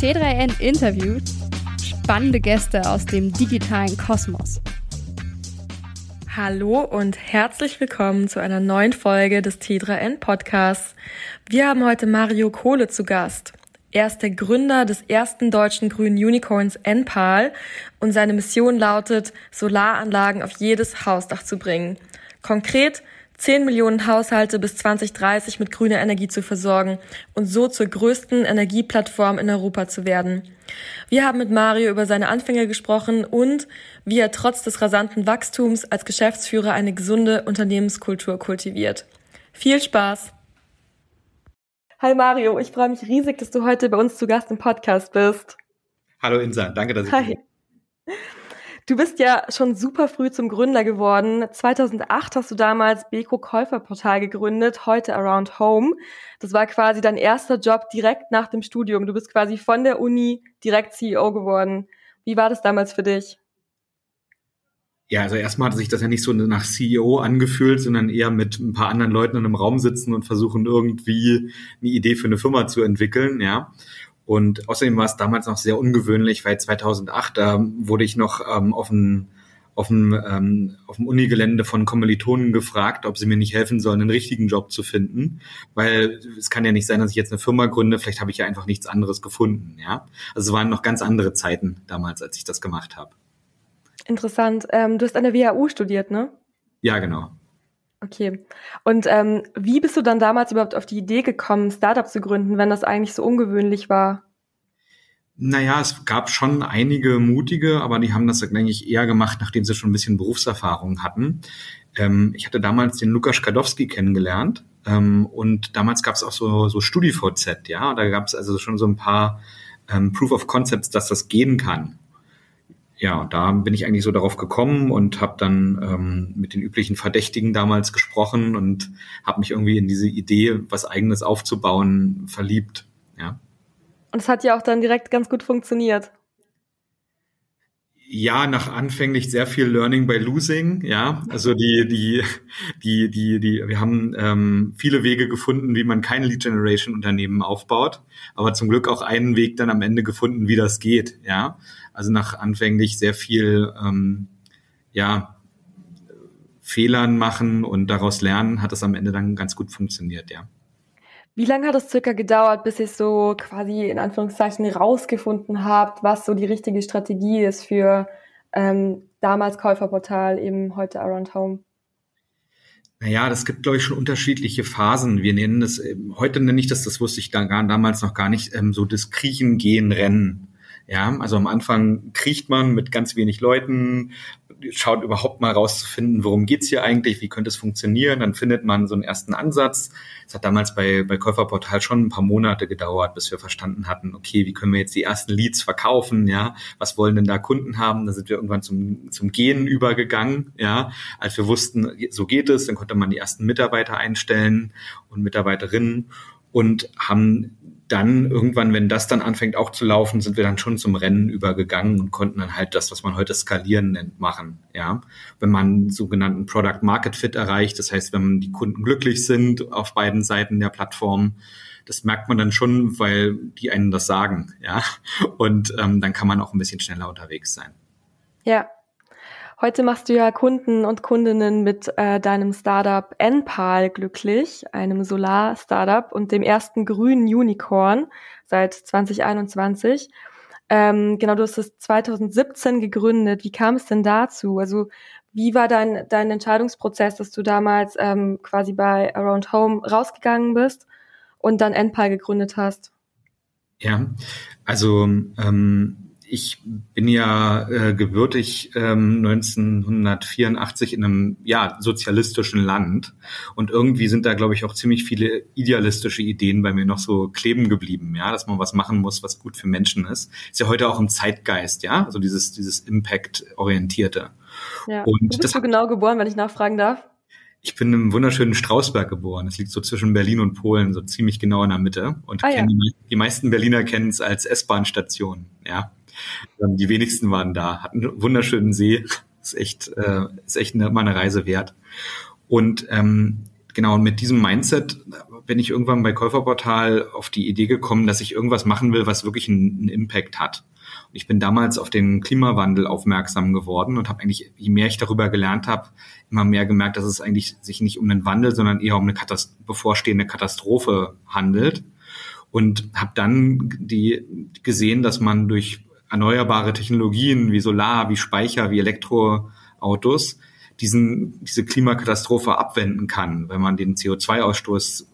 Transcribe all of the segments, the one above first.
T3N interviewt spannende Gäste aus dem digitalen Kosmos. Hallo und herzlich willkommen zu einer neuen Folge des T3N Podcasts. Wir haben heute Mario Kohle zu Gast. Er ist der Gründer des ersten deutschen grünen Unicorns NPAL und seine Mission lautet, Solaranlagen auf jedes Hausdach zu bringen. Konkret 10 Millionen Haushalte bis 2030 mit grüner Energie zu versorgen und so zur größten Energieplattform in Europa zu werden. Wir haben mit Mario über seine Anfänge gesprochen und wie er trotz des rasanten Wachstums als Geschäftsführer eine gesunde Unternehmenskultur kultiviert. Viel Spaß! Hi Mario, ich freue mich riesig, dass du heute bei uns zu Gast im Podcast bist. Hallo Insa, danke, dass ich Hi. Du bist ja schon super früh zum Gründer geworden. 2008 hast du damals Beko Käuferportal gegründet, heute Around Home. Das war quasi dein erster Job direkt nach dem Studium. Du bist quasi von der Uni direkt CEO geworden. Wie war das damals für dich? Ja, also erstmal hat sich das ja nicht so nach CEO angefühlt, sondern eher mit ein paar anderen Leuten in einem Raum sitzen und versuchen irgendwie eine Idee für eine Firma zu entwickeln, ja. Und außerdem war es damals noch sehr ungewöhnlich, weil 2008, da wurde ich noch ähm, auf dem auf dem, ähm, auf dem Unigelände von Kommilitonen gefragt, ob sie mir nicht helfen sollen, einen richtigen Job zu finden, weil es kann ja nicht sein, dass ich jetzt eine Firma gründe, vielleicht habe ich ja einfach nichts anderes gefunden, ja. Also es waren noch ganz andere Zeiten damals, als ich das gemacht habe. Interessant. Ähm, du hast an der WHU studiert, ne? Ja, genau. Okay. Und ähm, wie bist du dann damals überhaupt auf die Idee gekommen, ein Startup zu gründen, wenn das eigentlich so ungewöhnlich war? Naja, es gab schon einige mutige, aber die haben das eigentlich eher gemacht, nachdem sie schon ein bisschen Berufserfahrung hatten. Ähm, ich hatte damals den Lukas Kadowski kennengelernt ähm, und damals gab es auch so, so StudiVZ, ja, da gab es also schon so ein paar ähm, Proof of Concepts, dass das gehen kann ja, da bin ich eigentlich so darauf gekommen und habe dann ähm, mit den üblichen Verdächtigen damals gesprochen und habe mich irgendwie in diese Idee, was eigenes aufzubauen, verliebt. Ja. Und es hat ja auch dann direkt ganz gut funktioniert. Ja, nach anfänglich sehr viel Learning by Losing, ja. Also die, die, die, die, die, wir haben ähm, viele Wege gefunden, wie man kein Lead Generation Unternehmen aufbaut, aber zum Glück auch einen Weg dann am Ende gefunden, wie das geht, ja. Also nach anfänglich sehr viel, ähm, ja, Fehlern machen und daraus lernen, hat das am Ende dann ganz gut funktioniert, ja. Wie lange hat es circa gedauert, bis ihr so quasi in Anführungszeichen rausgefunden habt, was so die richtige Strategie ist für ähm, damals Käuferportal, eben heute Around Home? Naja, das gibt, glaube ich, schon unterschiedliche Phasen. Wir nennen das, heute nenne ich das, das wusste ich da gar, damals noch gar nicht, ähm, so das Kriechen, Gehen, Rennen. Ja, also am Anfang kriecht man mit ganz wenig Leuten, schaut überhaupt mal rauszufinden, worum geht's hier eigentlich, wie könnte es funktionieren. Dann findet man so einen ersten Ansatz. Es hat damals bei, bei Käuferportal schon ein paar Monate gedauert, bis wir verstanden hatten, okay, wie können wir jetzt die ersten Leads verkaufen, ja, was wollen denn da Kunden haben? Da sind wir irgendwann zum, zum Gehen übergegangen, ja, als wir wussten, so geht es, dann konnte man die ersten Mitarbeiter einstellen und Mitarbeiterinnen und haben dann irgendwann, wenn das dann anfängt auch zu laufen, sind wir dann schon zum Rennen übergegangen und konnten dann halt das, was man heute skalieren nennt, machen. Ja, wenn man sogenannten Product Market Fit erreicht, das heißt, wenn die Kunden glücklich sind auf beiden Seiten der Plattform, das merkt man dann schon, weil die einen das sagen. Ja, und ähm, dann kann man auch ein bisschen schneller unterwegs sein. Ja, Heute machst du ja Kunden und Kundinnen mit äh, deinem Startup Enpal glücklich, einem Solar-Startup und dem ersten grünen Unicorn seit 2021. Ähm, genau, du hast es 2017 gegründet. Wie kam es denn dazu? Also wie war dein, dein Entscheidungsprozess, dass du damals ähm, quasi bei Around Home rausgegangen bist und dann Enpal gegründet hast? Ja, also ähm, ich bin ja äh, gebürtig ähm, 1984 in einem ja sozialistischen Land und irgendwie sind da glaube ich auch ziemlich viele idealistische Ideen bei mir noch so kleben geblieben, ja, dass man was machen muss, was gut für Menschen ist. Ist ja heute auch im Zeitgeist, ja, also dieses dieses Impact orientierte. Ja. Und Wo bist das, du genau geboren, wenn ich nachfragen darf? Ich bin im wunderschönen Strausberg geboren. Das liegt so zwischen Berlin und Polen, so ziemlich genau in der Mitte. Und ah, ja. die, die meisten Berliner kennen es als S-Bahn-Station. Ja, die wenigsten waren da, hatten einen wunderschönen See. Ist echt, äh, ist echt eine, mal eine Reise wert. Und ähm, genau, mit diesem Mindset bin ich irgendwann bei Käuferportal auf die Idee gekommen, dass ich irgendwas machen will, was wirklich einen, einen Impact hat. Und ich bin damals auf den Klimawandel aufmerksam geworden und habe eigentlich, je mehr ich darüber gelernt habe, immer mehr gemerkt, dass es eigentlich sich nicht um einen Wandel, sondern eher um eine Katast bevorstehende Katastrophe handelt. Und habe dann die gesehen, dass man durch erneuerbare Technologien wie Solar, wie Speicher, wie Elektroautos diesen, diese Klimakatastrophe abwenden kann, wenn man den CO2-Ausstoß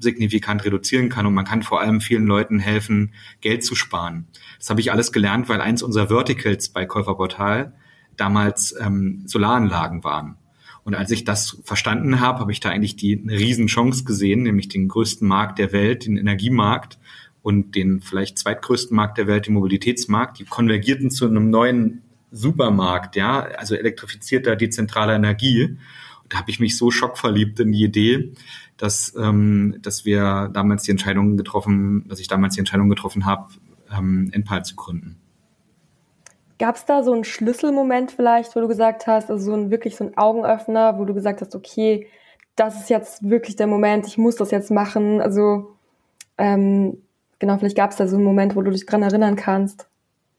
signifikant reduzieren kann und man kann vor allem vielen Leuten helfen, Geld zu sparen. Das habe ich alles gelernt, weil eins unserer Verticals bei Käuferportal damals ähm, Solaranlagen waren. Und als ich das verstanden habe, habe ich da eigentlich die eine Riesenchance gesehen, nämlich den größten Markt der Welt, den Energiemarkt und den vielleicht zweitgrößten Markt der Welt, den Mobilitätsmarkt. Die konvergierten zu einem neuen Supermarkt, ja, also elektrifizierter, dezentraler Energie. Und da habe ich mich so schockverliebt in die Idee, dass, ähm, dass wir damals die Entscheidung getroffen, dass ich damals die Entscheidung getroffen habe, ähm, Enpal zu gründen. Gab es da so einen Schlüsselmoment vielleicht, wo du gesagt hast, also so ein wirklich so ein Augenöffner, wo du gesagt hast, okay, das ist jetzt wirklich der Moment, ich muss das jetzt machen. Also ähm, genau, vielleicht gab es da so einen Moment, wo du dich dran erinnern kannst.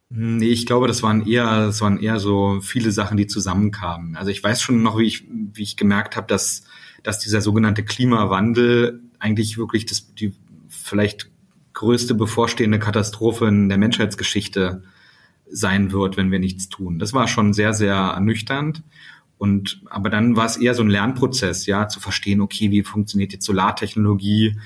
Nee, ich glaube, das waren eher, das waren eher so viele Sachen, die zusammenkamen. Also ich weiß schon noch, wie ich, wie ich gemerkt habe, dass, dass dieser sogenannte Klimawandel eigentlich wirklich das, die vielleicht größte bevorstehende Katastrophe in der Menschheitsgeschichte sein wird, wenn wir nichts tun. Das war schon sehr, sehr ernüchternd. Und aber dann war es eher so ein Lernprozess, ja, zu verstehen, okay, wie funktioniert jetzt Solartechnologie.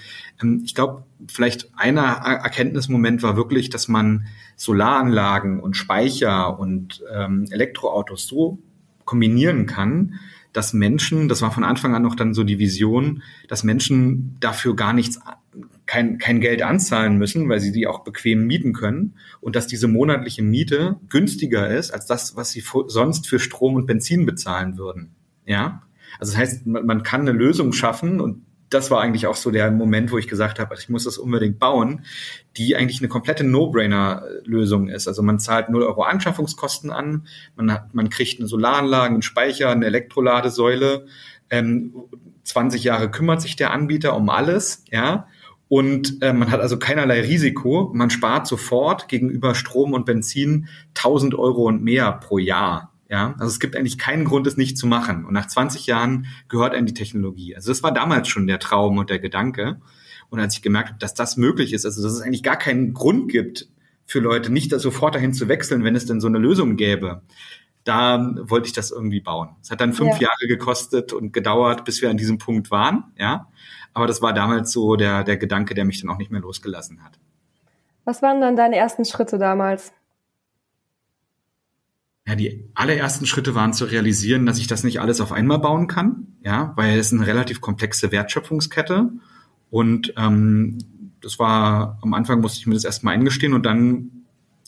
Ähm, ich glaube, vielleicht einer Erkenntnismoment war wirklich, dass man Solaranlagen und Speicher und ähm, Elektroautos so kombinieren kann, dass Menschen, das war von Anfang an noch dann so die Vision, dass Menschen dafür gar nichts kein, kein Geld anzahlen müssen, weil sie die auch bequem mieten können und dass diese monatliche Miete günstiger ist als das, was sie sonst für Strom und Benzin bezahlen würden. Ja, also das heißt, man, man kann eine Lösung schaffen und das war eigentlich auch so der Moment, wo ich gesagt habe, ich muss das unbedingt bauen, die eigentlich eine komplette No-Brainer-Lösung ist. Also man zahlt 0 Euro Anschaffungskosten an, man, hat, man kriegt eine Solaranlage, einen Speicher, eine Elektroladesäule. Ähm, 20 Jahre kümmert sich der Anbieter um alles, ja. Und äh, man hat also keinerlei Risiko. Man spart sofort gegenüber Strom und Benzin 1000 Euro und mehr pro Jahr. Ja, also es gibt eigentlich keinen Grund, es nicht zu machen. Und nach 20 Jahren gehört einem die Technologie. Also das war damals schon der Traum und der Gedanke. Und als ich gemerkt habe, dass das möglich ist, also dass es eigentlich gar keinen Grund gibt für Leute, nicht sofort dahin zu wechseln, wenn es denn so eine Lösung gäbe, da wollte ich das irgendwie bauen. Es hat dann fünf ja. Jahre gekostet und gedauert, bis wir an diesem Punkt waren. Ja, aber das war damals so der, der Gedanke, der mich dann auch nicht mehr losgelassen hat. Was waren dann deine ersten Schritte damals? Ja, die allerersten Schritte waren zu realisieren, dass ich das nicht alles auf einmal bauen kann, ja, weil es eine relativ komplexe Wertschöpfungskette und ähm, das war am Anfang musste ich mir das erstmal eingestehen und dann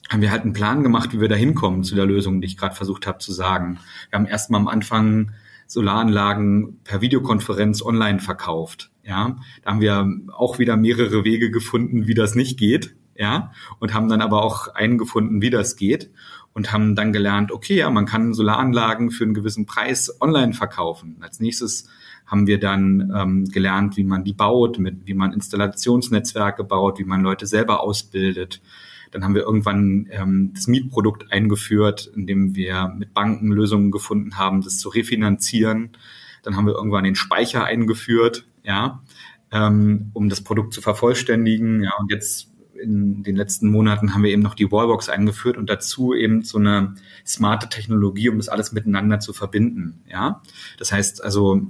haben wir halt einen Plan gemacht, wie wir da hinkommen zu der Lösung, die ich gerade versucht habe zu sagen. Wir haben erstmal am Anfang Solaranlagen per Videokonferenz online verkauft. Ja, da haben wir auch wieder mehrere Wege gefunden, wie das nicht geht. Ja, und haben dann aber auch einen gefunden, wie das geht und haben dann gelernt, okay, ja, man kann Solaranlagen für einen gewissen Preis online verkaufen. Als nächstes haben wir dann ähm, gelernt, wie man die baut, mit, wie man Installationsnetzwerke baut, wie man Leute selber ausbildet. Dann haben wir irgendwann ähm, das Mietprodukt eingeführt, indem wir mit Banken Lösungen gefunden haben, das zu refinanzieren. Dann haben wir irgendwann den Speicher eingeführt, ja, ähm, um das Produkt zu vervollständigen. Ja, und jetzt in den letzten Monaten haben wir eben noch die Wallbox eingeführt und dazu eben so eine smarte Technologie, um das alles miteinander zu verbinden. Ja, das heißt also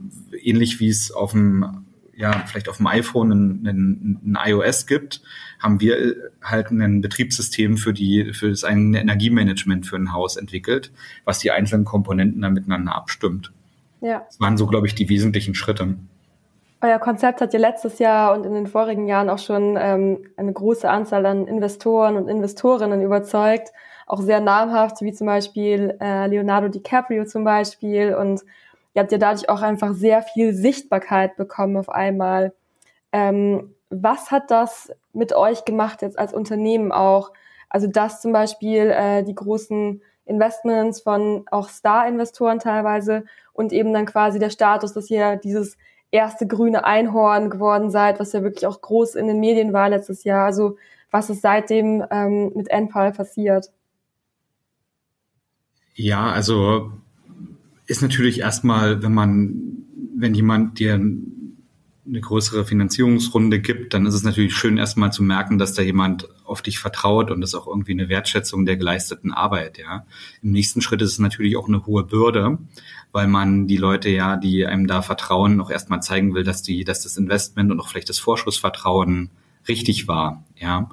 ähnlich wie es auf dem ja vielleicht auf dem iPhone ein, ein, ein iOS gibt, haben wir halt ein Betriebssystem für die für das eigene Energiemanagement für ein Haus entwickelt, was die einzelnen Komponenten dann miteinander abstimmt. Ja. Das waren so, glaube ich, die wesentlichen Schritte. Euer Konzept hat ja letztes Jahr und in den vorigen Jahren auch schon ähm, eine große Anzahl an Investoren und Investorinnen überzeugt, auch sehr namhaft, wie zum Beispiel äh, Leonardo DiCaprio zum Beispiel. Und ihr habt ja dadurch auch einfach sehr viel Sichtbarkeit bekommen auf einmal. Ähm, was hat das mit euch gemacht jetzt als Unternehmen auch? Also dass zum Beispiel äh, die großen Investments von auch Star-Investoren teilweise und eben dann quasi der Status, dass ihr dieses erste grüne Einhorn geworden seid, was ja wirklich auch groß in den Medien war letztes Jahr. Also was ist seitdem ähm, mit NPAL passiert? Ja, also ist natürlich erstmal, wenn man, wenn jemand dir eine größere Finanzierungsrunde gibt, dann ist es natürlich schön, erstmal zu merken, dass da jemand auf dich vertraut und das ist auch irgendwie eine Wertschätzung der geleisteten Arbeit, ja. Im nächsten Schritt ist es natürlich auch eine hohe Bürde, weil man die Leute ja, die einem da vertrauen, auch erstmal zeigen will, dass die, dass das Investment und auch vielleicht das Vorschussvertrauen richtig war, ja.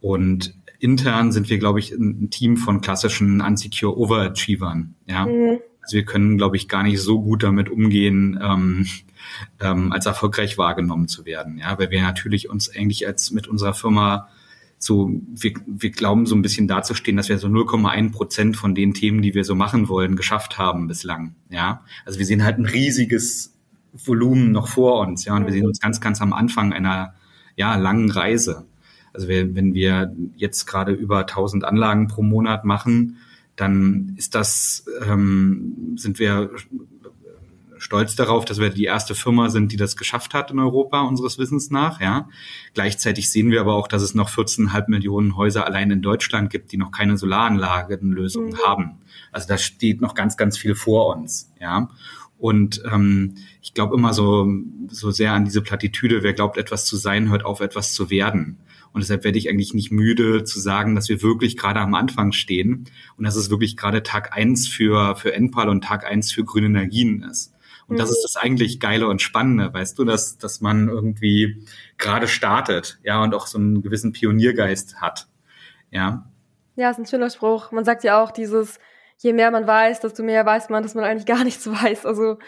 Und intern sind wir, glaube ich, ein Team von klassischen unsecure Overachievern, ja. Mhm. Also wir können, glaube ich, gar nicht so gut damit umgehen, ähm, ähm, als erfolgreich wahrgenommen zu werden. Ja, weil wir natürlich uns eigentlich als mit unserer Firma so, wir, wir glauben so ein bisschen dazustehen, dass wir so 0,1 Prozent von den Themen, die wir so machen wollen, geschafft haben bislang. Ja, also wir sehen halt ein riesiges Volumen noch vor uns. Ja, und wir sehen uns ganz, ganz am Anfang einer ja langen Reise. Also wir, wenn wir jetzt gerade über 1000 Anlagen pro Monat machen, dann ist das, ähm, sind wir stolz darauf, dass wir die erste Firma sind, die das geschafft hat in Europa, unseres Wissens nach. Ja. Gleichzeitig sehen wir aber auch, dass es noch 14,5 Millionen Häuser allein in Deutschland gibt, die noch keine Solaranlagenlösung mhm. haben. Also da steht noch ganz, ganz viel vor uns. Ja. Und ähm, ich glaube immer so, so sehr an diese Plattitüde, wer glaubt, etwas zu sein, hört auf, etwas zu werden. Und deshalb werde ich eigentlich nicht müde zu sagen, dass wir wirklich gerade am Anfang stehen und dass es wirklich gerade Tag eins für, für Enpal und Tag eins für grüne Energien ist. Und das ist das eigentlich Geile und Spannende, weißt du, dass, dass man irgendwie gerade startet, ja, und auch so einen gewissen Pioniergeist hat. Ja. Ja, ist ein schöner Spruch. Man sagt ja auch dieses, je mehr man weiß, desto mehr weiß man, dass man eigentlich gar nichts weiß. Also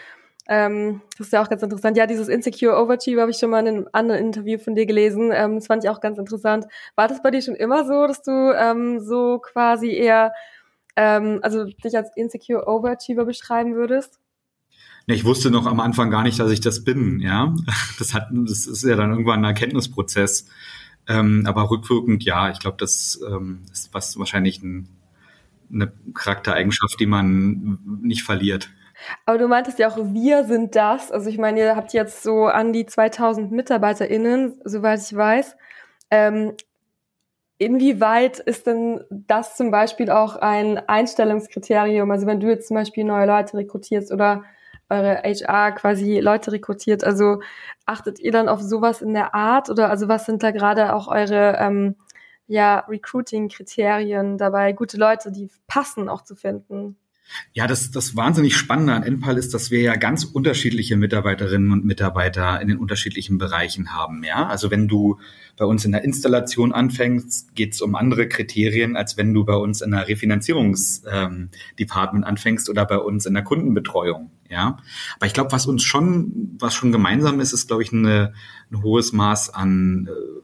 ähm, das ist ja auch ganz interessant. Ja, dieses Insecure Overachiever habe ich schon mal in einem anderen Interview von dir gelesen. Ähm, das fand ich auch ganz interessant. War das bei dir schon immer so, dass du ähm, so quasi eher, ähm, also dich als Insecure Overachiever beschreiben würdest? Ich wusste noch am Anfang gar nicht, dass ich das bin. Ja, das hat, das ist ja dann irgendwann ein Erkenntnisprozess. Ähm, aber rückwirkend, ja, ich glaube, das ähm, ist was wahrscheinlich ein, eine Charaktereigenschaft, die man nicht verliert. Aber du meintest ja auch, wir sind das. Also ich meine, ihr habt jetzt so an die 2000 MitarbeiterInnen, soweit ich weiß. Ähm, inwieweit ist denn das zum Beispiel auch ein Einstellungskriterium? Also wenn du jetzt zum Beispiel neue Leute rekrutierst oder eure HR quasi Leute rekrutiert. Also achtet ihr dann auf sowas in der Art oder also was sind da gerade auch eure ähm, ja, Recruiting-Kriterien dabei, gute Leute, die passen, auch zu finden? Ja, das, das wahnsinnig Spannende an Enpal ist, dass wir ja ganz unterschiedliche Mitarbeiterinnen und Mitarbeiter in den unterschiedlichen Bereichen haben. Ja, also wenn du bei uns in der Installation anfängst, geht es um andere Kriterien, als wenn du bei uns in der Refinanzierungsdepartment ähm, anfängst oder bei uns in der Kundenbetreuung. Ja, aber ich glaube, was uns schon, was schon gemeinsam ist, ist, glaube ich, eine, ein hohes Maß an äh,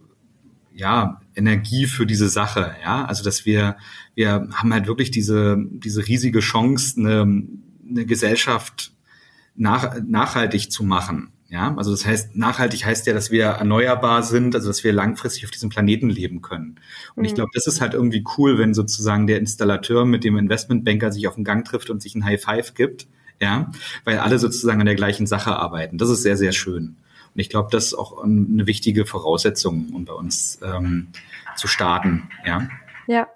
ja, Energie für diese Sache, ja. Also dass wir, wir haben halt wirklich diese, diese riesige Chance, eine, eine Gesellschaft nach, nachhaltig zu machen. Ja, also das heißt, nachhaltig heißt ja, dass wir erneuerbar sind, also dass wir langfristig auf diesem Planeten leben können. Und mhm. ich glaube, das ist halt irgendwie cool, wenn sozusagen der Installateur mit dem Investmentbanker sich auf den Gang trifft und sich ein High Five gibt, ja, weil alle sozusagen an der gleichen Sache arbeiten. Das ist sehr, sehr schön. Und ich glaube, das ist auch eine wichtige Voraussetzung, um bei uns ähm, zu starten. Ja. Ja.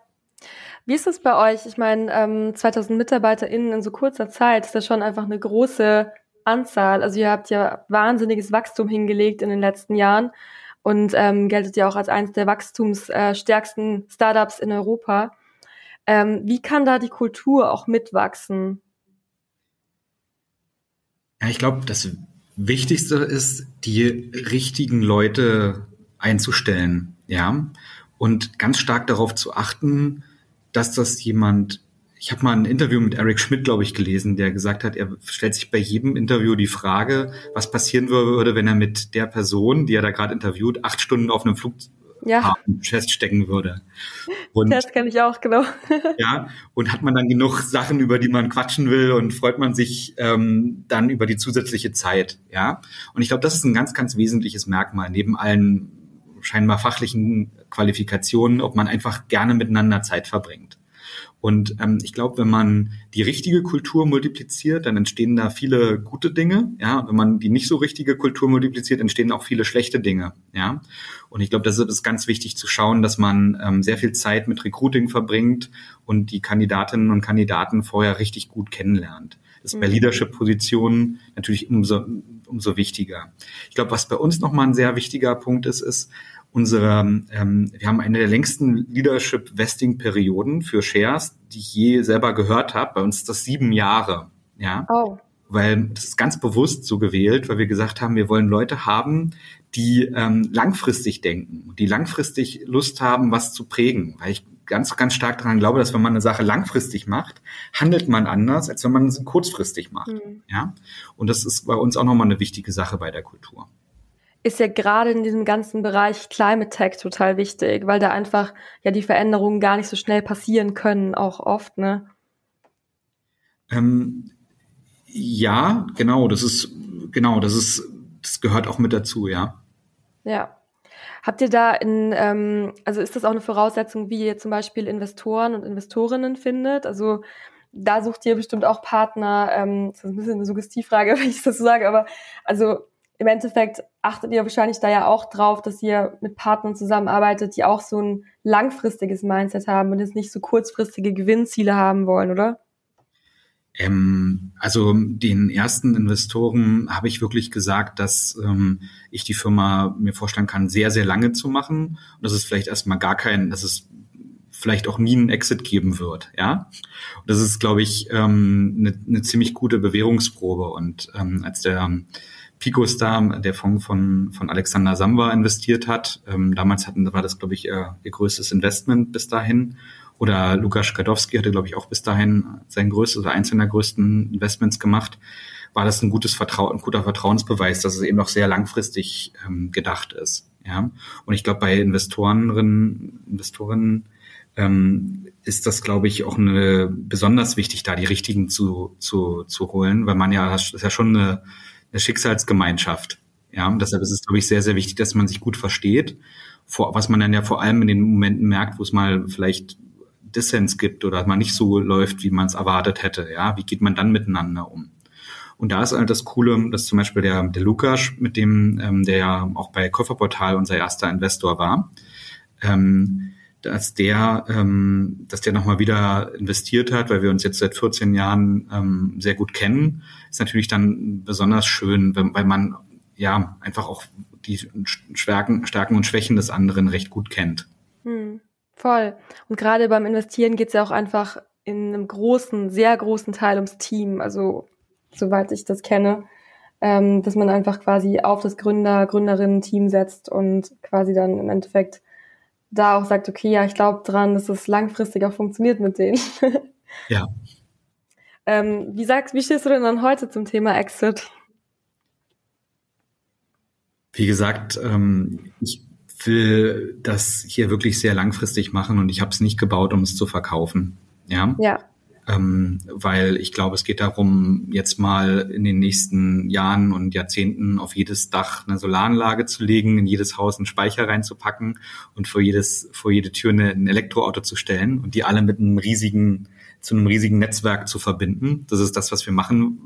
Wie ist es bei euch? Ich meine, ähm, 2000 MitarbeiterInnen in so kurzer Zeit ist das schon einfach eine große Anzahl. Also ihr habt ja wahnsinniges Wachstum hingelegt in den letzten Jahren und ähm, geltet ja auch als eines der wachstumsstärksten äh, Startups in Europa. Ähm, wie kann da die Kultur auch mitwachsen? Ja, ich glaube, das Wichtigste ist, die richtigen Leute einzustellen, ja, und ganz stark darauf zu achten, dass das jemand ich habe mal ein Interview mit Eric Schmidt, glaube ich, gelesen, der gesagt hat, er stellt sich bei jedem Interview die Frage, was passieren würde, wenn er mit der Person, die er da gerade interviewt, acht Stunden auf einem Flughafen ja. feststecken würde. Und, das kenne ich auch, genau. ja, und hat man dann genug Sachen, über die man quatschen will und freut man sich ähm, dann über die zusätzliche Zeit, ja. Und ich glaube, das ist ein ganz, ganz wesentliches Merkmal, neben allen scheinbar fachlichen Qualifikationen, ob man einfach gerne miteinander Zeit verbringt. Und ähm, ich glaube, wenn man die richtige Kultur multipliziert, dann entstehen da viele gute Dinge. Ja, wenn man die nicht so richtige Kultur multipliziert, entstehen auch viele schlechte Dinge. Ja, und ich glaube, das ist ganz wichtig zu schauen, dass man ähm, sehr viel Zeit mit Recruiting verbringt und die Kandidatinnen und Kandidaten vorher richtig gut kennenlernt. Das ist bei mhm. Leadership-Positionen natürlich umso, umso wichtiger. Ich glaube, was bei uns nochmal ein sehr wichtiger Punkt ist, ist, unsere, ähm, wir haben eine der längsten Leadership-Vesting-Perioden für Shares, die ich je selber gehört habe. Bei uns ist das sieben Jahre. Ja. Oh. Weil das ist ganz bewusst so gewählt, weil wir gesagt haben, wir wollen Leute haben, die ähm, langfristig denken, die langfristig Lust haben, was zu prägen. Weil ich ganz, ganz stark daran glaube, dass wenn man eine Sache langfristig macht, handelt man anders, als wenn man sie kurzfristig macht. Mhm. Ja. Und das ist bei uns auch nochmal eine wichtige Sache bei der Kultur ist ja gerade in diesem ganzen Bereich Climate Tech total wichtig, weil da einfach ja die Veränderungen gar nicht so schnell passieren können, auch oft, ne? Ähm, ja, genau, das ist, genau, das ist, das gehört auch mit dazu, ja. Ja. Habt ihr da in, ähm, also ist das auch eine Voraussetzung, wie ihr zum Beispiel Investoren und Investorinnen findet? Also da sucht ihr bestimmt auch Partner, ähm, das ist ein bisschen eine Suggestivfrage, wenn ich das so sage, aber also im Endeffekt achtet ihr wahrscheinlich da ja auch drauf, dass ihr mit Partnern zusammenarbeitet, die auch so ein langfristiges Mindset haben und jetzt nicht so kurzfristige Gewinnziele haben wollen, oder? Ähm, also den ersten Investoren habe ich wirklich gesagt, dass ähm, ich die Firma mir vorstellen kann, sehr, sehr lange zu machen. Und das ist vielleicht erstmal gar kein, dass es vielleicht auch nie einen Exit geben wird, ja. Und das ist, glaube ich, ähm, eine, eine ziemlich gute Bewährungsprobe. Und ähm, als der Picostar, der Fonds von, von Alexander Samba investiert hat. Ähm, damals hatten, war das, glaube ich, ihr, ihr größtes Investment bis dahin. Oder Lukas Skadowski hatte, glaube ich, auch bis dahin sein größtes oder eins seiner größten Investments gemacht. War das ein gutes Vertrauen, ein guter Vertrauensbeweis, dass es eben noch sehr langfristig ähm, gedacht ist. Ja. Und ich glaube, bei Investoren, Investoren ähm, ist das, glaube ich, auch eine besonders wichtig, da die richtigen zu, zu, zu holen, weil man ja, das ist ja schon eine eine Schicksalsgemeinschaft. Ja, und deshalb ist es, glaube ich, sehr, sehr wichtig, dass man sich gut versteht. Vor, was man dann ja vor allem in den Momenten merkt, wo es mal vielleicht Dissens gibt oder mal nicht so läuft, wie man es erwartet hätte. Ja, wie geht man dann miteinander um? Und da ist halt das Coole, dass zum Beispiel der, der Lukas, mit dem, ähm, der ja auch bei Kofferportal unser erster Investor war, ähm, dass der, ähm, dass der nochmal wieder investiert hat, weil wir uns jetzt seit 14 Jahren ähm, sehr gut kennen, ist natürlich dann besonders schön, weil man ja einfach auch die Stärken, Stärken und Schwächen des anderen recht gut kennt. Hm, voll. Und gerade beim Investieren geht es ja auch einfach in einem großen, sehr großen Teil ums Team. Also soweit ich das kenne, ähm, dass man einfach quasi auf das Gründer, Gründerinnen-Team setzt und quasi dann im Endeffekt da auch sagt, okay, ja, ich glaube dran, dass es langfristiger funktioniert mit denen. ja. Ähm, wie sagst, wie stehst du denn dann heute zum Thema Exit? Wie gesagt, ähm, ich will das hier wirklich sehr langfristig machen und ich habe es nicht gebaut, um es zu verkaufen. Ja. Ja ähm, weil ich glaube, es geht darum, jetzt mal in den nächsten Jahren und Jahrzehnten auf jedes Dach eine Solaranlage zu legen, in jedes Haus einen Speicher reinzupacken und vor jedes, vor jede Tür eine, ein Elektroauto zu stellen und die alle mit einem riesigen, zu einem riesigen Netzwerk zu verbinden. Das ist das, was wir machen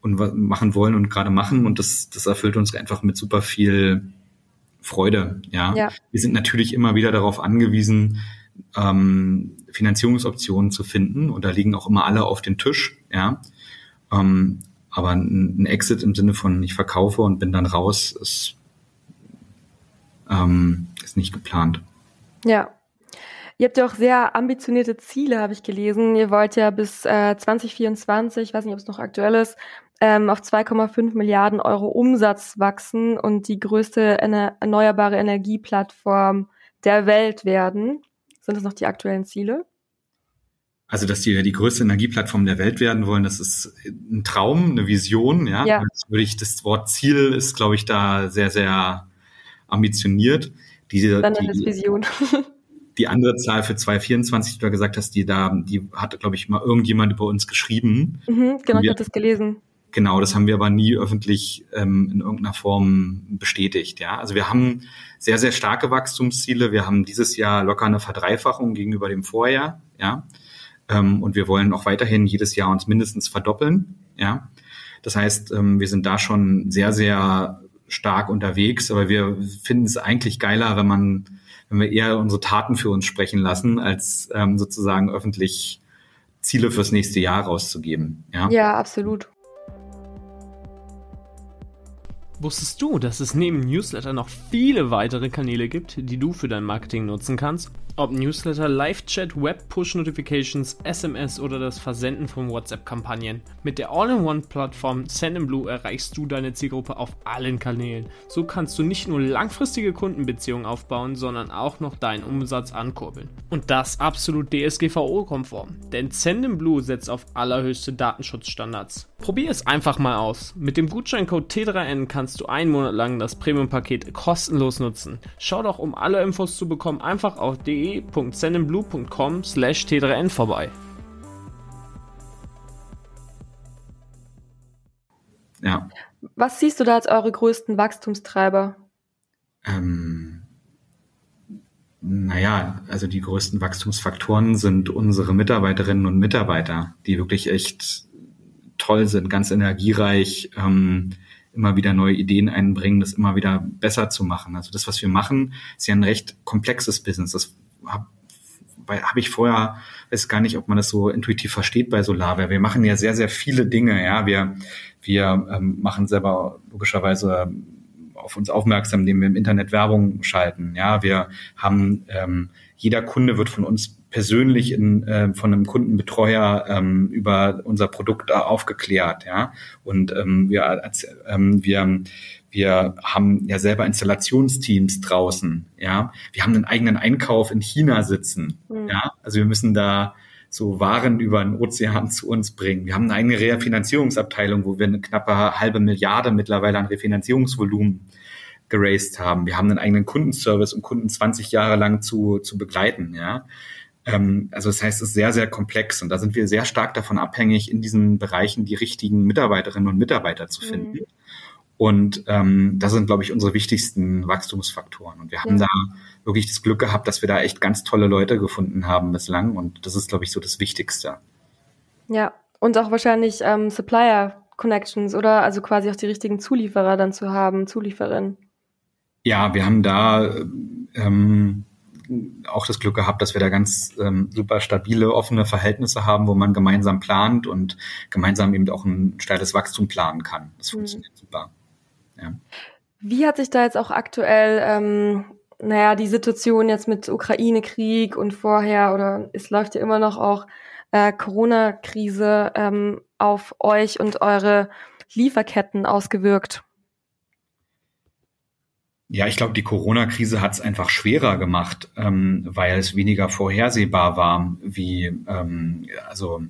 und machen wollen und gerade machen und das, das erfüllt uns einfach mit super viel Freude. Ja. ja. Wir sind natürlich immer wieder darauf angewiesen, ähm, Finanzierungsoptionen zu finden und da liegen auch immer alle auf den Tisch, ja. Ähm, aber ein, ein Exit im Sinne von ich verkaufe und bin dann raus ist, ähm, ist nicht geplant. Ja. Ihr habt ja auch sehr ambitionierte Ziele, habe ich gelesen. Ihr wollt ja bis äh, 2024, ich weiß nicht, ob es noch aktuell ist, ähm, auf 2,5 Milliarden Euro Umsatz wachsen und die größte erneuerbare Energieplattform der Welt werden. Sind das noch die aktuellen Ziele? Also, dass die die größte Energieplattform der Welt werden wollen, das ist ein Traum, eine Vision. Ja, ja. Das würde ich das Wort Ziel ist, glaube ich, da sehr, sehr ambitioniert. Diese, Dann die, Vision. die andere Zahl für 2024, die du gesagt hast, die da, die hat, glaube ich, mal irgendjemand über uns geschrieben. Mhm, genau, ich habe das gelesen. Genau, das haben wir aber nie öffentlich ähm, in irgendeiner Form bestätigt. Ja, also wir haben sehr, sehr starke Wachstumsziele. Wir haben dieses Jahr locker eine Verdreifachung gegenüber dem Vorjahr. Ja, ähm, und wir wollen auch weiterhin jedes Jahr uns mindestens verdoppeln. Ja, das heißt, ähm, wir sind da schon sehr, sehr stark unterwegs, aber wir finden es eigentlich geiler, wenn man, wenn wir eher unsere Taten für uns sprechen lassen, als ähm, sozusagen öffentlich Ziele fürs nächste Jahr rauszugeben. Ja, ja absolut. Wusstest du, dass es neben Newsletter noch viele weitere Kanäle gibt, die du für dein Marketing nutzen kannst? Ob Newsletter, Live-Chat, Web-Push-Notifications, SMS oder das Versenden von WhatsApp-Kampagnen. Mit der All-in-One-Plattform Sendinblue erreichst du deine Zielgruppe auf allen Kanälen. So kannst du nicht nur langfristige Kundenbeziehungen aufbauen, sondern auch noch deinen Umsatz ankurbeln. Und das absolut DSGVO-konform, denn Sendinblue setzt auf allerhöchste Datenschutzstandards. Probier es einfach mal aus. Mit dem Gutscheincode T3N kannst du einen Monat lang das Premium-Paket kostenlos nutzen. Schau doch, um alle Infos zu bekommen, einfach auf de www.sendinblue.com slash t3n vorbei. Ja. Was siehst du da als eure größten Wachstumstreiber? Ähm, naja, also die größten Wachstumsfaktoren sind unsere Mitarbeiterinnen und Mitarbeiter, die wirklich echt toll sind, ganz energiereich, ähm, immer wieder neue Ideen einbringen, das immer wieder besser zu machen. Also das, was wir machen, ist ja ein recht komplexes Business. Das habe hab ich vorher, weiß gar nicht, ob man das so intuitiv versteht bei Solarware. Wir machen ja sehr, sehr viele Dinge. Ja, wir, wir ähm, machen selber logischerweise auf uns aufmerksam, indem wir im Internet Werbung schalten. Ja, wir haben ähm, jeder Kunde wird von uns persönlich in, äh, von einem Kundenbetreuer ähm, über unser Produkt aufgeklärt, ja. Und ähm, wir, ähm, wir, wir haben ja selber Installationsteams draußen, ja. Wir haben einen eigenen Einkauf in China sitzen, mhm. ja. Also wir müssen da so Waren über den Ozean zu uns bringen. Wir haben eine eigene Refinanzierungsabteilung, wo wir eine knappe halbe Milliarde mittlerweile an Refinanzierungsvolumen geraced haben. Wir haben einen eigenen Kundenservice, um Kunden 20 Jahre lang zu, zu begleiten, ja. Ähm, also das heißt, es ist sehr, sehr komplex und da sind wir sehr stark davon abhängig, in diesen Bereichen die richtigen Mitarbeiterinnen und Mitarbeiter zu finden. Mhm. Und ähm, das sind, glaube ich, unsere wichtigsten Wachstumsfaktoren. Und wir haben ja. da wirklich das Glück gehabt, dass wir da echt ganz tolle Leute gefunden haben bislang. Und das ist, glaube ich, so das Wichtigste. Ja, und auch wahrscheinlich ähm, Supplier Connections, oder? Also quasi auch die richtigen Zulieferer dann zu haben, Zulieferinnen. Ja, wir haben da ähm, auch das Glück gehabt, dass wir da ganz ähm, super stabile, offene Verhältnisse haben, wo man gemeinsam plant und gemeinsam eben auch ein steiles Wachstum planen kann. Das mhm. funktioniert super. Ja. Wie hat sich da jetzt auch aktuell, ähm, naja, die Situation jetzt mit Ukraine-Krieg und vorher oder es läuft ja immer noch auch äh, Corona-Krise ähm, auf euch und eure Lieferketten ausgewirkt? Ja, ich glaube, die Corona-Krise hat es einfach schwerer gemacht, ähm, weil es weniger vorhersehbar war, wie ähm, also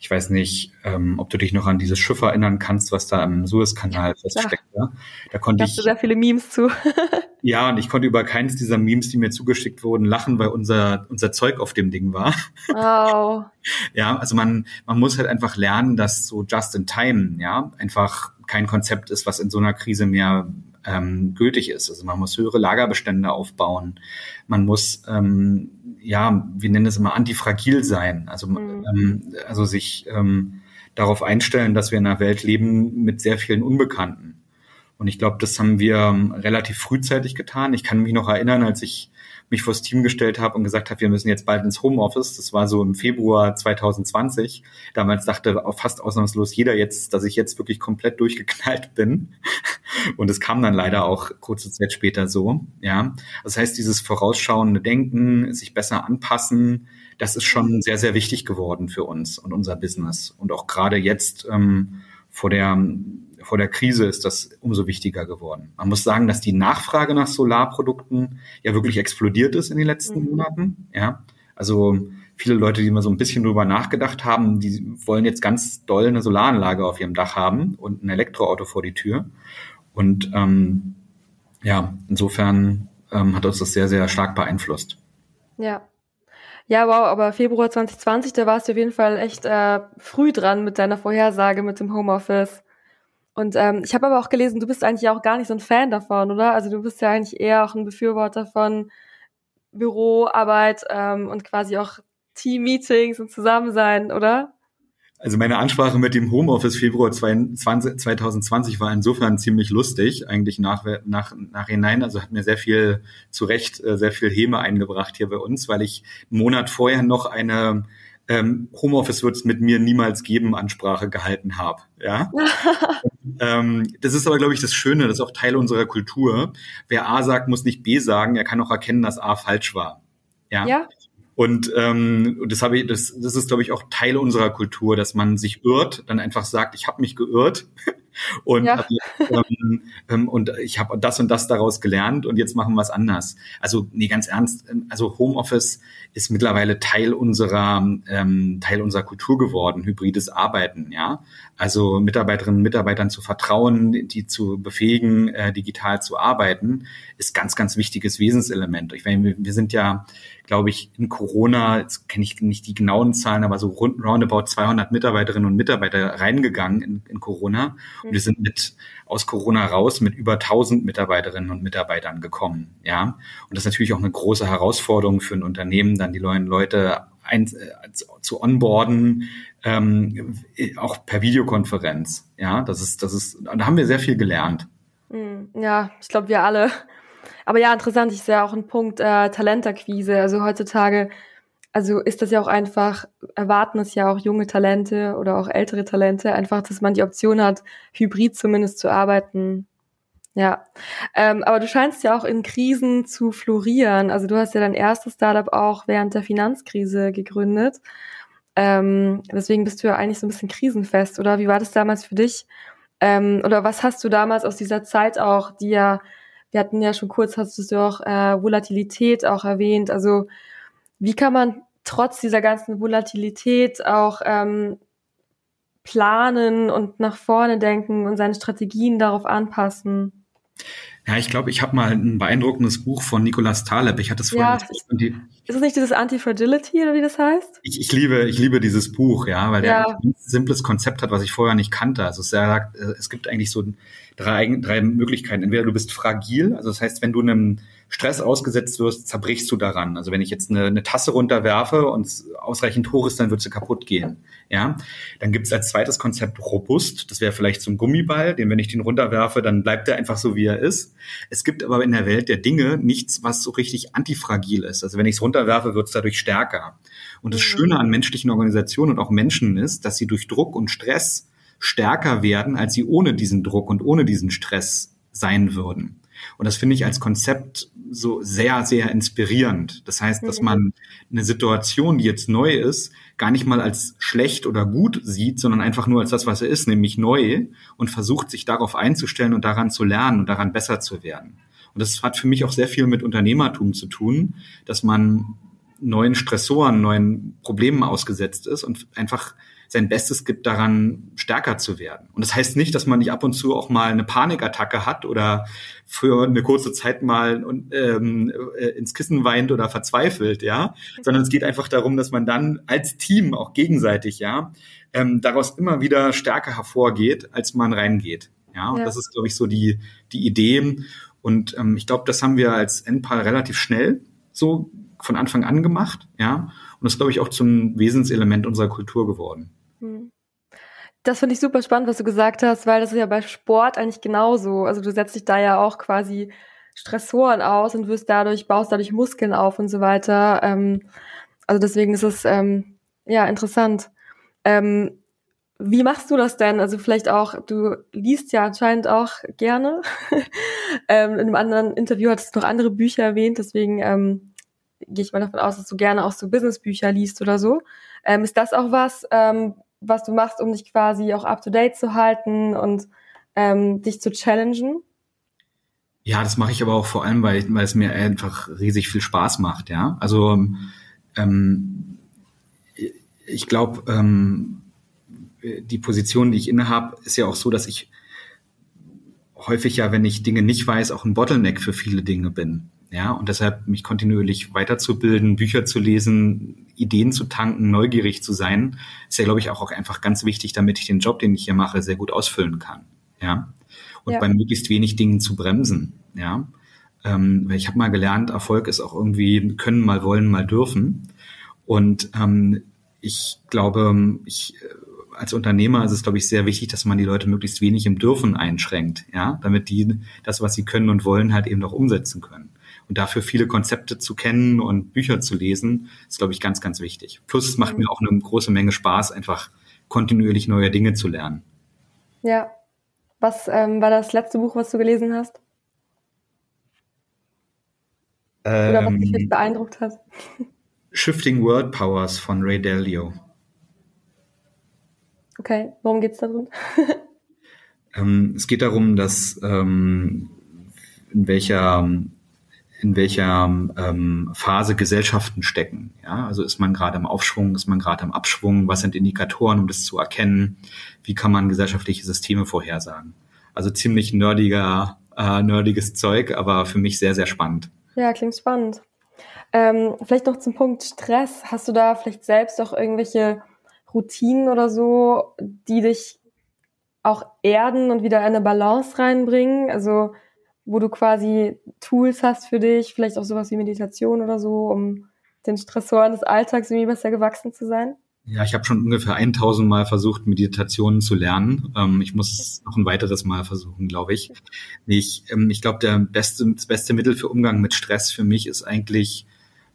ich weiß nicht, ähm, ob du dich noch an dieses Schiff erinnern kannst, was da im Suezkanal feststeckt. Ja. Da konnte ich. sehr viele Memes zu. ja, und ich konnte über keins dieser Memes, die mir zugeschickt wurden, lachen, weil unser unser Zeug auf dem Ding war. Wow. ja, also man man muss halt einfach lernen, dass so just in time, ja, einfach kein Konzept ist, was in so einer Krise mehr ähm, gültig ist. Also man muss höhere Lagerbestände aufbauen. Man muss, ähm, ja, wir nennen es immer antifragil sein. Also, mhm. ähm, also sich ähm, darauf einstellen, dass wir in einer Welt leben mit sehr vielen Unbekannten. Und ich glaube, das haben wir ähm, relativ frühzeitig getan. Ich kann mich noch erinnern, als ich mich vors Team gestellt habe und gesagt habe, wir müssen jetzt bald ins Homeoffice. Das war so im Februar 2020. Damals dachte auch fast ausnahmslos jeder jetzt, dass ich jetzt wirklich komplett durchgeknallt bin. Und es kam dann leider auch kurze Zeit später so. Ja, das heißt, dieses vorausschauende Denken, sich besser anpassen, das ist schon sehr, sehr wichtig geworden für uns und unser Business. Und auch gerade jetzt ähm, vor der vor der Krise ist das umso wichtiger geworden. Man muss sagen, dass die Nachfrage nach Solarprodukten ja wirklich explodiert ist in den letzten mhm. Monaten. Ja, also viele Leute, die mal so ein bisschen drüber nachgedacht haben, die wollen jetzt ganz doll eine Solaranlage auf ihrem Dach haben und ein Elektroauto vor die Tür. Und ähm, ja, insofern ähm, hat uns das sehr, sehr stark beeinflusst. Ja. Ja, wow, aber Februar 2020, da warst du auf jeden Fall echt äh, früh dran mit deiner Vorhersage mit dem Homeoffice. Und ähm, ich habe aber auch gelesen, du bist eigentlich auch gar nicht so ein Fan davon, oder? Also du bist ja eigentlich eher auch ein Befürworter von Büroarbeit ähm, und quasi auch Team-Meetings und Zusammensein, oder? Also meine Ansprache mit dem Homeoffice Februar 2020 war insofern ziemlich lustig, eigentlich nach, nach, nachhinein. Also hat mir sehr viel, zu Recht, äh, sehr viel Häme eingebracht hier bei uns, weil ich einen Monat vorher noch eine ähm, Homeoffice wird es mit mir niemals geben Ansprache gehalten habe. Ja? ähm, das ist aber, glaube ich, das Schöne, das ist auch Teil unserer Kultur. Wer A sagt, muss nicht B sagen, er kann auch erkennen, dass A falsch war. Ja. ja. Und ähm, das habe ich, das, das ist, glaube ich, auch Teil unserer Kultur, dass man sich irrt, dann einfach sagt, ich habe mich geirrt und ja. ähm, ähm, und ich habe das und das daraus gelernt und jetzt machen wir es anders. Also nee, ganz ernst. Ähm, also Homeoffice ist mittlerweile Teil unserer ähm, Teil unserer Kultur geworden, hybrides Arbeiten. Ja, also Mitarbeiterinnen und Mitarbeitern zu vertrauen, die zu befähigen, äh, digital zu arbeiten, ist ganz ganz wichtiges Wesenselement. Ich meine, wir sind ja glaube ich, in Corona, jetzt kenne ich nicht die genauen Zahlen, aber so rund, roundabout 200 Mitarbeiterinnen und Mitarbeiter reingegangen in, in Corona. Und wir sind mit aus Corona raus mit über 1000 Mitarbeiterinnen und Mitarbeitern gekommen. Ja, und das ist natürlich auch eine große Herausforderung für ein Unternehmen, dann die neuen Leute ein, äh, zu onboarden, ähm, auch per Videokonferenz. Ja, das ist, das ist, da haben wir sehr viel gelernt. Hm, ja, ich glaube, wir alle. Aber ja, interessant, ich sehe auch einen Punkt äh, Talentakquise. Also heutzutage, also ist das ja auch einfach, erwarten es ja auch junge Talente oder auch ältere Talente, einfach, dass man die Option hat, hybrid zumindest zu arbeiten. Ja, ähm, aber du scheinst ja auch in Krisen zu florieren. Also du hast ja dein erstes Startup auch während der Finanzkrise gegründet. Ähm, deswegen bist du ja eigentlich so ein bisschen krisenfest, oder? Wie war das damals für dich? Ähm, oder was hast du damals aus dieser Zeit auch, die ja wir hatten ja schon kurz, hast du auch äh, Volatilität auch erwähnt. Also wie kann man trotz dieser ganzen Volatilität auch ähm, planen und nach vorne denken und seine Strategien darauf anpassen? Ja, ich glaube, ich habe mal ein beeindruckendes Buch von Nicolas Taleb. Ich hatte es vorhin. Ja, ist es nicht dieses Anti-Fragility oder wie das heißt? Ich, ich liebe, ich liebe dieses Buch, ja, weil ja. der ein simples Konzept hat, was ich vorher nicht kannte. Also es, sagt, äh, es gibt eigentlich so drei, drei Möglichkeiten. Entweder du bist fragil, also das heißt, wenn du einem Stress ausgesetzt wirst, zerbrichst du daran. Also wenn ich jetzt eine, eine Tasse runterwerfe und ausreichend hoch ist, dann wird sie kaputt gehen. Ja, dann gibt es als zweites Konzept robust. Das wäre vielleicht so ein Gummiball, den wenn ich den runterwerfe, dann bleibt er einfach so wie er ist. Es gibt aber in der Welt der Dinge nichts, was so richtig antifragil ist. Also wenn ich es runterwerfe, wird es dadurch stärker. Und das mhm. Schöne an menschlichen Organisationen und auch Menschen ist, dass sie durch Druck und Stress stärker werden, als sie ohne diesen Druck und ohne diesen Stress sein würden. Und das finde ich als Konzept so sehr, sehr inspirierend. Das heißt, dass man eine Situation, die jetzt neu ist, gar nicht mal als schlecht oder gut sieht, sondern einfach nur als das, was er ist, nämlich neu und versucht, sich darauf einzustellen und daran zu lernen und daran besser zu werden. Und das hat für mich auch sehr viel mit Unternehmertum zu tun, dass man neuen Stressoren, neuen Problemen ausgesetzt ist und einfach sein Bestes gibt, daran stärker zu werden. Und das heißt nicht, dass man nicht ab und zu auch mal eine Panikattacke hat oder für eine kurze Zeit mal ähm, äh, ins Kissen weint oder verzweifelt, ja, sondern es geht einfach darum, dass man dann als Team auch gegenseitig, ja, ähm, daraus immer wieder stärker hervorgeht, als man reingeht. Ja, und ja. das ist, glaube ich, so die, die Idee. Und ähm, ich glaube, das haben wir als NPAL relativ schnell so von Anfang an gemacht, ja. Und das ist, glaube ich, auch zum Wesenselement unserer Kultur geworden. Hm. Das finde ich super spannend, was du gesagt hast, weil das ist ja bei Sport eigentlich genauso. Also du setzt dich da ja auch quasi Stressoren aus und wirst dadurch, baust dadurch Muskeln auf und so weiter. Ähm, also deswegen ist es ähm, ja interessant. Ähm, wie machst du das denn? Also vielleicht auch, du liest ja anscheinend auch gerne. ähm, in einem anderen Interview hattest du noch andere Bücher erwähnt, deswegen ähm, gehe ich mal davon aus, dass du gerne auch so Businessbücher liest oder so. Ähm, ist das auch was, ähm, was du machst, um dich quasi auch up to date zu halten und ähm, dich zu challengen? Ja, das mache ich aber auch vor allem, weil, weil es mir einfach riesig viel Spaß macht, ja. Also ähm, ich glaube, ähm, die Position, die ich innehabe, ist ja auch so, dass ich häufig ja, wenn ich Dinge nicht weiß, auch ein Bottleneck für viele Dinge bin. Ja, und deshalb mich kontinuierlich weiterzubilden, Bücher zu lesen, Ideen zu tanken, neugierig zu sein, ist ja, glaube ich, auch, auch einfach ganz wichtig, damit ich den Job, den ich hier mache, sehr gut ausfüllen kann. ja, und ja. bei möglichst wenig Dingen zu bremsen, ja. Ähm, ich habe mal gelernt, Erfolg ist auch irgendwie können, mal wollen, mal dürfen. Und ähm, ich glaube, ich äh, als Unternehmer ist es, glaube ich, sehr wichtig, dass man die Leute möglichst wenig im Dürfen einschränkt, ja, damit die das, was sie können und wollen, halt eben auch umsetzen können. Und dafür viele Konzepte zu kennen und Bücher zu lesen, ist, glaube ich, ganz, ganz wichtig. Plus es macht mir auch eine große Menge Spaß, einfach kontinuierlich neue Dinge zu lernen. Ja. Was ähm, war das letzte Buch, was du gelesen hast? Oder was dich jetzt ähm, beeindruckt hat? Shifting World Powers von Ray Dalio. Okay, worum geht's da drin? ähm, es geht darum, dass ähm, in welcher in welcher ähm, Phase Gesellschaften stecken. Ja, also ist man gerade im Aufschwung, ist man gerade im Abschwung? Was sind Indikatoren, um das zu erkennen? Wie kann man gesellschaftliche Systeme vorhersagen? Also ziemlich nerdiger, äh, nerdiges Zeug, aber für mich sehr, sehr spannend. Ja, klingt spannend. Ähm, vielleicht noch zum Punkt Stress. Hast du da vielleicht selbst auch irgendwelche Routinen oder so, die dich auch erden und wieder eine Balance reinbringen? Also wo du quasi Tools hast für dich, vielleicht auch sowas wie Meditation oder so, um den Stressoren des Alltags irgendwie besser gewachsen zu sein? Ja, ich habe schon ungefähr 1000 Mal versucht, Meditationen zu lernen. Ähm, ich muss es noch ein weiteres Mal versuchen, glaube ich. Ich, ähm, ich glaube, der beste, das beste Mittel für Umgang mit Stress für mich ist eigentlich,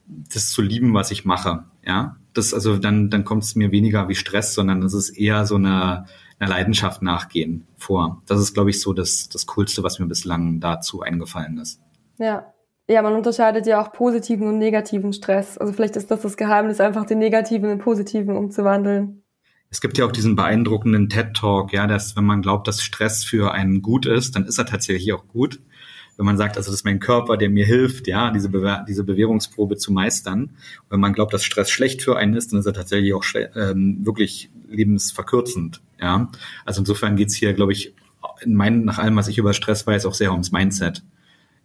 das zu lieben, was ich mache. Ja, das also dann dann kommt es mir weniger wie Stress, sondern es ist eher so eine einer Leidenschaft nachgehen vor. Das ist, glaube ich, so das, das Coolste, was mir bislang dazu eingefallen ist. Ja. Ja, man unterscheidet ja auch positiven und negativen Stress. Also vielleicht ist das das Geheimnis, einfach den negativen in positiven umzuwandeln. Es gibt ja auch diesen beeindruckenden TED-Talk, ja, dass wenn man glaubt, dass Stress für einen gut ist, dann ist er tatsächlich auch gut. Wenn man sagt, also das ist mein Körper, der mir hilft, ja, diese, Bewehr diese Bewährungsprobe zu meistern. Und wenn man glaubt, dass Stress schlecht für einen ist, dann ist er tatsächlich auch ähm, wirklich lebensverkürzend. Ja, also insofern geht's hier, glaube ich, in meinen, nach allem, was ich über Stress weiß, auch sehr ums Mindset.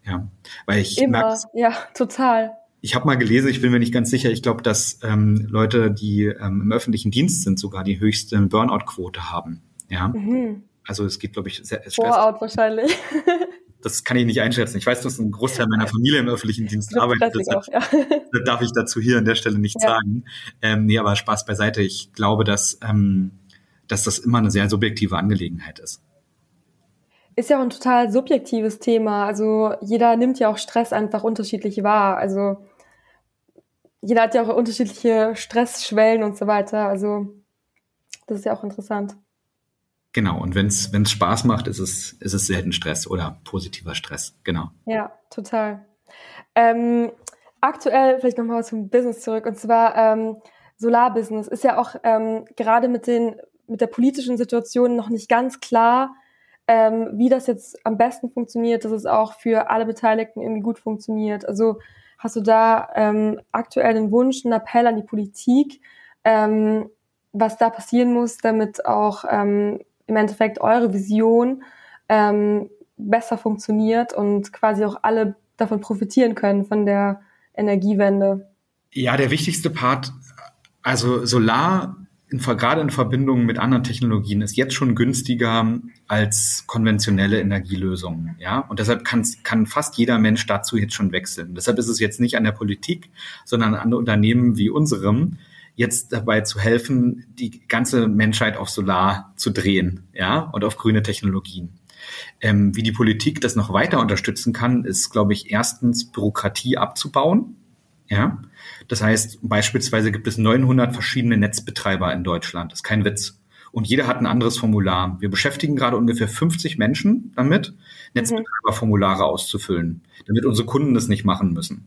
Ja, weil ich immer, ja, total. Ich habe mal gelesen, ich bin mir nicht ganz sicher, ich glaube, dass ähm, Leute, die ähm, im öffentlichen Dienst sind, sogar die höchste Burnout-Quote haben. Ja, mhm. also es geht, glaube ich, sehr Stress. Burnout wahrscheinlich. das kann ich nicht einschätzen. Ich weiß, dass ein Großteil meiner Familie im öffentlichen Dienst arbeitet. Deshalb auch, ja. darf ich dazu hier an der Stelle nicht ja. sagen. Ähm, nee, aber Spaß beiseite. Ich glaube, dass ähm, dass das immer eine sehr subjektive Angelegenheit ist. Ist ja auch ein total subjektives Thema. Also jeder nimmt ja auch Stress einfach unterschiedlich wahr. Also jeder hat ja auch unterschiedliche Stressschwellen und so weiter. Also das ist ja auch interessant. Genau, und wenn es Spaß macht, ist es, ist es selten Stress oder positiver Stress, genau. Ja, total. Ähm, aktuell, vielleicht nochmal zum Business zurück, und zwar ähm, Solarbusiness ist ja auch ähm, gerade mit den mit der politischen Situation noch nicht ganz klar, ähm, wie das jetzt am besten funktioniert, dass es auch für alle Beteiligten irgendwie gut funktioniert. Also hast du da ähm, aktuell einen Wunsch, einen Appell an die Politik, ähm, was da passieren muss, damit auch ähm, im Endeffekt eure Vision ähm, besser funktioniert und quasi auch alle davon profitieren können, von der Energiewende? Ja, der wichtigste Part, also Solar in, gerade in Verbindung mit anderen Technologien ist jetzt schon günstiger als konventionelle Energielösungen. Ja, und deshalb kann, fast jeder Mensch dazu jetzt schon wechseln. Deshalb ist es jetzt nicht an der Politik, sondern an Unternehmen wie unserem, jetzt dabei zu helfen, die ganze Menschheit auf Solar zu drehen, ja, und auf grüne Technologien. Ähm, wie die Politik das noch weiter unterstützen kann, ist, glaube ich, erstens Bürokratie abzubauen, ja, das heißt, beispielsweise gibt es 900 verschiedene Netzbetreiber in Deutschland. Das ist kein Witz. Und jeder hat ein anderes Formular. Wir beschäftigen gerade ungefähr 50 Menschen damit, Netzbetreiberformulare auszufüllen, damit unsere Kunden das nicht machen müssen.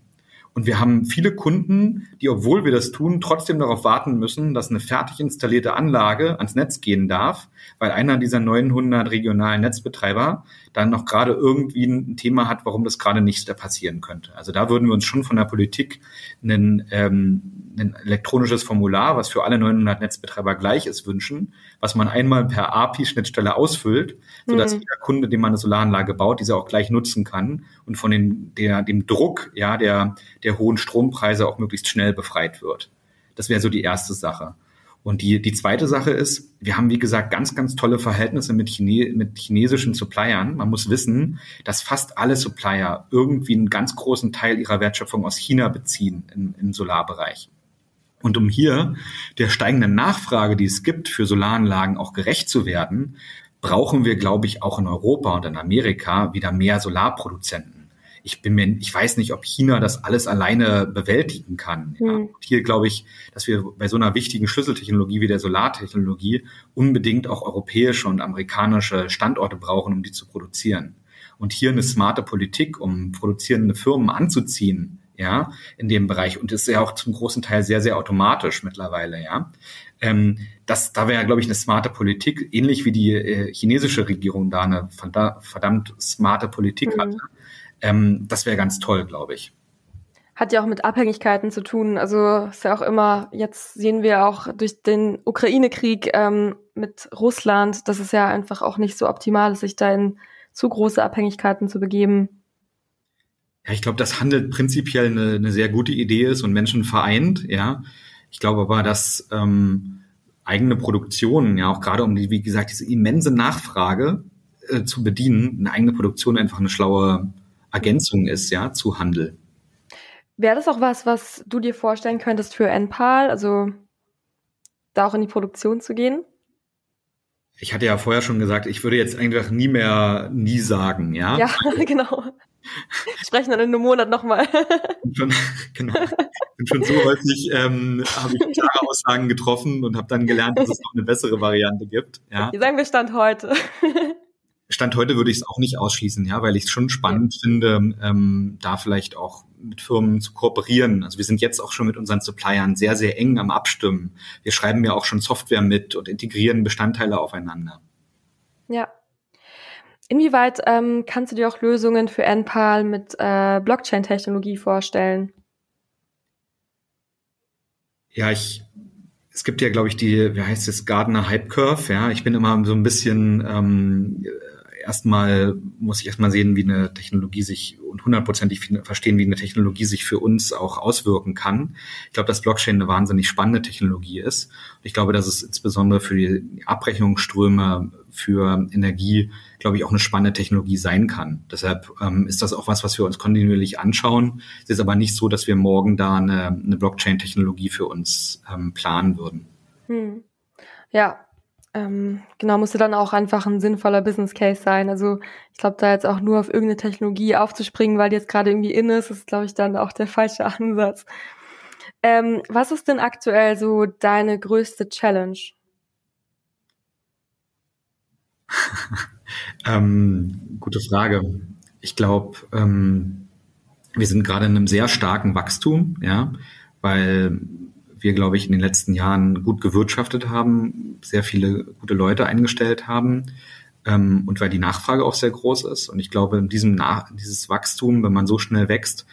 Und wir haben viele Kunden, die, obwohl wir das tun, trotzdem darauf warten müssen, dass eine fertig installierte Anlage ans Netz gehen darf, weil einer dieser 900 regionalen Netzbetreiber dann noch gerade irgendwie ein Thema hat, warum das gerade nicht passieren könnte. Also da würden wir uns schon von der Politik einen, ähm, ein elektronisches Formular, was für alle 900 Netzbetreiber gleich ist, wünschen, was man einmal per API-Schnittstelle ausfüllt, sodass mhm. jeder Kunde, dem man eine Solaranlage baut, diese auch gleich nutzen kann und von den, der, dem Druck ja, der, der hohen Strompreise auch möglichst schnell befreit wird. Das wäre so die erste Sache. Und die, die zweite Sache ist, wir haben, wie gesagt, ganz, ganz tolle Verhältnisse mit, Chine mit chinesischen Suppliern. Man muss wissen, dass fast alle Supplier irgendwie einen ganz großen Teil ihrer Wertschöpfung aus China beziehen im, im Solarbereich. Und um hier der steigenden Nachfrage, die es gibt, für Solaranlagen auch gerecht zu werden, brauchen wir, glaube ich, auch in Europa und in Amerika wieder mehr Solarproduzenten ich bin mir, ich weiß nicht, ob China das alles alleine bewältigen kann. Ja. Mhm. Hier glaube ich, dass wir bei so einer wichtigen Schlüsseltechnologie wie der Solartechnologie unbedingt auch europäische und amerikanische Standorte brauchen, um die zu produzieren. Und hier eine smarte Politik, um produzierende Firmen anzuziehen, ja, in dem Bereich. Und ist ja auch zum großen Teil sehr, sehr automatisch mittlerweile, ja. Ähm, das, da wäre, glaube ich, eine smarte Politik, ähnlich wie die äh, chinesische Regierung da eine verdammt smarte Politik mhm. hatte ähm, das wäre ganz toll, glaube ich. Hat ja auch mit Abhängigkeiten zu tun. Also ist ja auch immer, jetzt sehen wir auch durch den Ukraine-Krieg ähm, mit Russland, dass es ja einfach auch nicht so optimal ist, sich da in zu große Abhängigkeiten zu begeben. Ja, ich glaube, dass Handel prinzipiell eine, eine sehr gute Idee ist und Menschen vereint, ja. Ich glaube aber, dass ähm, eigene Produktion, ja auch gerade um die, wie gesagt, diese immense Nachfrage äh, zu bedienen, eine eigene Produktion einfach eine schlaue Ergänzung ist, ja, zu Handel. Wäre das auch was, was du dir vorstellen könntest für NPAL, also da auch in die Produktion zu gehen? Ich hatte ja vorher schon gesagt, ich würde jetzt einfach nie mehr nie sagen, ja? Ja, genau. Sprechen dann in einem Monat nochmal. genau. bin schon so häufig ähm, habe ich klare Aussagen getroffen und habe dann gelernt, dass es noch eine bessere Variante gibt. Ja. Wie sagen wir Stand heute? Stand heute würde ich es auch nicht ausschließen, ja, weil ich es schon spannend ja. finde, ähm, da vielleicht auch mit Firmen zu kooperieren. Also wir sind jetzt auch schon mit unseren Suppliern sehr, sehr eng am Abstimmen. Wir schreiben ja auch schon Software mit und integrieren Bestandteile aufeinander. Ja. Inwieweit ähm, kannst du dir auch Lösungen für NPAL mit äh, Blockchain-Technologie vorstellen? Ja, ich es gibt ja, glaube ich, die, wie heißt es, Gardner Hype Curve, ja. Ich bin immer so ein bisschen ähm, erstmal muss ich erstmal sehen, wie eine Technologie sich und hundertprozentig verstehen, wie eine Technologie sich für uns auch auswirken kann. Ich glaube, dass Blockchain eine wahnsinnig spannende Technologie ist. Ich glaube, dass es insbesondere für die Abrechnungsströme für Energie, glaube ich, auch eine spannende Technologie sein kann. Deshalb ähm, ist das auch was, was wir uns kontinuierlich anschauen. Es ist aber nicht so, dass wir morgen da eine, eine Blockchain-Technologie für uns ähm, planen würden. Hm. Ja, ähm, genau, musste dann auch einfach ein sinnvoller Business Case sein. Also ich glaube, da jetzt auch nur auf irgendeine Technologie aufzuspringen, weil die jetzt gerade irgendwie in ist, ist, glaube ich, dann auch der falsche Ansatz. Ähm, was ist denn aktuell so deine größte Challenge? ähm, gute Frage. Ich glaube, ähm, wir sind gerade in einem sehr starken Wachstum, ja, weil wir, glaube ich, in den letzten Jahren gut gewirtschaftet haben, sehr viele gute Leute eingestellt haben ähm, und weil die Nachfrage auch sehr groß ist. Und ich glaube, in diesem Nach dieses Wachstum, wenn man so schnell wächst,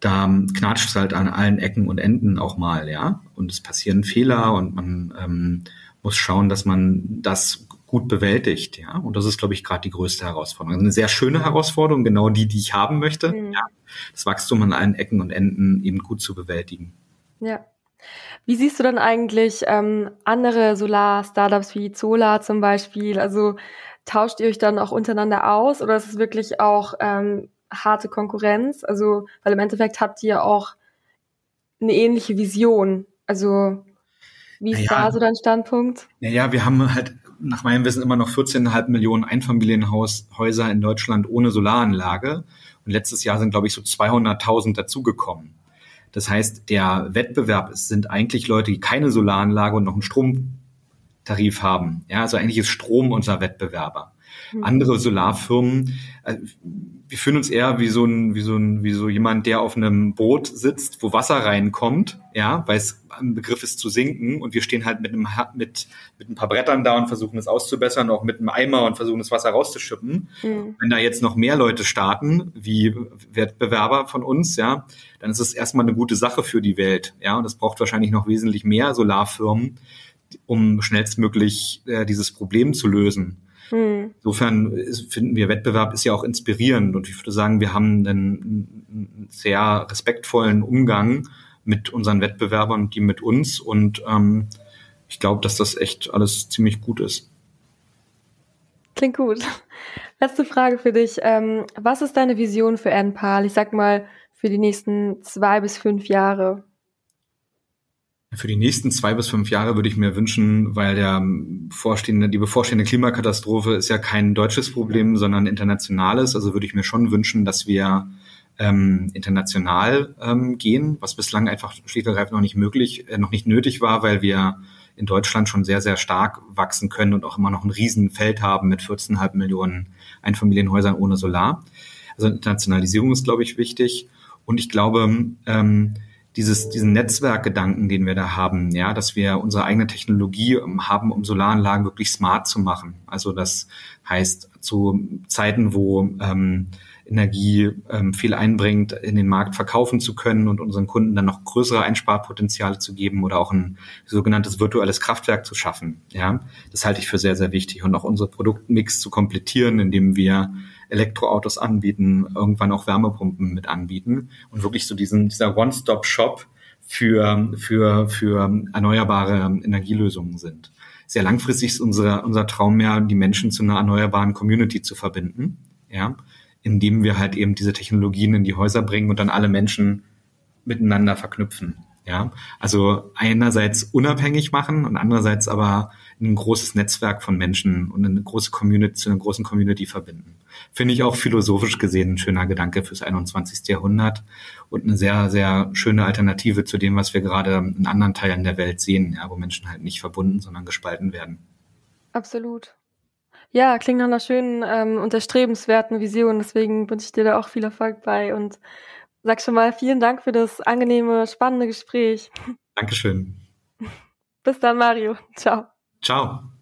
da knatscht es halt an allen Ecken und Enden auch mal, ja. Und es passieren Fehler und man ähm, muss schauen, dass man das gut bewältigt, ja. Und das ist, glaube ich, gerade die größte Herausforderung. Also eine sehr schöne Herausforderung, genau die, die ich haben möchte, mhm. ja. Das Wachstum an allen Ecken und Enden eben gut zu bewältigen. Ja. Wie siehst du dann eigentlich ähm, andere Solar-Startups wie Zola zum Beispiel? Also tauscht ihr euch dann auch untereinander aus oder ist es wirklich auch ähm, harte Konkurrenz? Also, weil im Endeffekt habt ihr auch eine ähnliche Vision. Also, wie ist naja, da so dein Standpunkt? Naja, wir haben halt nach meinem Wissen immer noch 14,5 Millionen Einfamilienhäuser in Deutschland ohne Solaranlage. Und letztes Jahr sind, glaube ich, so 200.000 dazugekommen. Das heißt, der Wettbewerb sind eigentlich Leute, die keine Solaranlage und noch einen Stromtarif haben. Ja, also eigentlich ist Strom unser Wettbewerber. Mhm. Andere Solarfirmen, äh, wir fühlen uns eher wie so ein, wie so ein, wie so jemand, der auf einem Boot sitzt, wo Wasser reinkommt, ja, weil es ein Begriff ist zu sinken und wir stehen halt mit einem, mit, mit ein paar Brettern da und versuchen es auszubessern, auch mit einem Eimer und versuchen das Wasser rauszuschippen. Mhm. Wenn da jetzt noch mehr Leute starten, wie Wettbewerber von uns, ja, dann ist es erstmal eine gute Sache für die Welt, ja, und es braucht wahrscheinlich noch wesentlich mehr Solarfirmen, um schnellstmöglich äh, dieses Problem zu lösen. Hm. Insofern ist, finden wir, Wettbewerb ist ja auch inspirierend und ich würde sagen, wir haben einen sehr respektvollen Umgang mit unseren Wettbewerbern und die mit uns und ähm, ich glaube, dass das echt alles ziemlich gut ist. Klingt gut. Letzte Frage für dich. Ähm, was ist deine Vision für NPAL? Ich sag mal, für die nächsten zwei bis fünf Jahre. Für die nächsten zwei bis fünf Jahre würde ich mir wünschen, weil der vorstehende, die bevorstehende Klimakatastrophe ist ja kein deutsches Problem, sondern internationales. Also würde ich mir schon wünschen, dass wir ähm, international ähm, gehen, was bislang einfach schlicht und ergreifend noch nicht möglich, äh, noch nicht nötig war, weil wir in Deutschland schon sehr, sehr stark wachsen können und auch immer noch ein Riesenfeld haben mit 14,5 Millionen Einfamilienhäusern ohne Solar. Also Internationalisierung ist, glaube ich, wichtig. Und ich glaube, ähm, dieses, diesen Netzwerkgedanken, den wir da haben, ja, dass wir unsere eigene Technologie haben, um Solaranlagen wirklich smart zu machen. Also das heißt, zu Zeiten, wo ähm, Energie ähm, viel einbringt, in den Markt verkaufen zu können und unseren Kunden dann noch größere Einsparpotenziale zu geben oder auch ein sogenanntes virtuelles Kraftwerk zu schaffen. Ja, das halte ich für sehr, sehr wichtig und auch unsere Produktmix zu komplettieren, indem wir Elektroautos anbieten, irgendwann auch Wärmepumpen mit anbieten und wirklich so diesen, dieser One-Stop-Shop für, für, für erneuerbare Energielösungen sind. Sehr langfristig ist unser, unser Traum ja, die Menschen zu einer erneuerbaren Community zu verbinden. Ja, indem wir halt eben diese Technologien in die Häuser bringen und dann alle Menschen miteinander verknüpfen. Ja, also einerseits unabhängig machen und andererseits aber ein großes Netzwerk von Menschen und eine große Community zu einer großen Community verbinden. Finde ich auch philosophisch gesehen ein schöner Gedanke fürs 21. Jahrhundert und eine sehr, sehr schöne Alternative zu dem, was wir gerade in anderen Teilen der Welt sehen, ja, wo Menschen halt nicht verbunden, sondern gespalten werden. Absolut. Ja, klingt nach einer schönen ähm, und erstrebenswerten Vision. Deswegen wünsche ich dir da auch viel Erfolg bei und sag schon mal vielen Dank für das angenehme, spannende Gespräch. Dankeschön. Bis dann, Mario. Ciao. Ciao.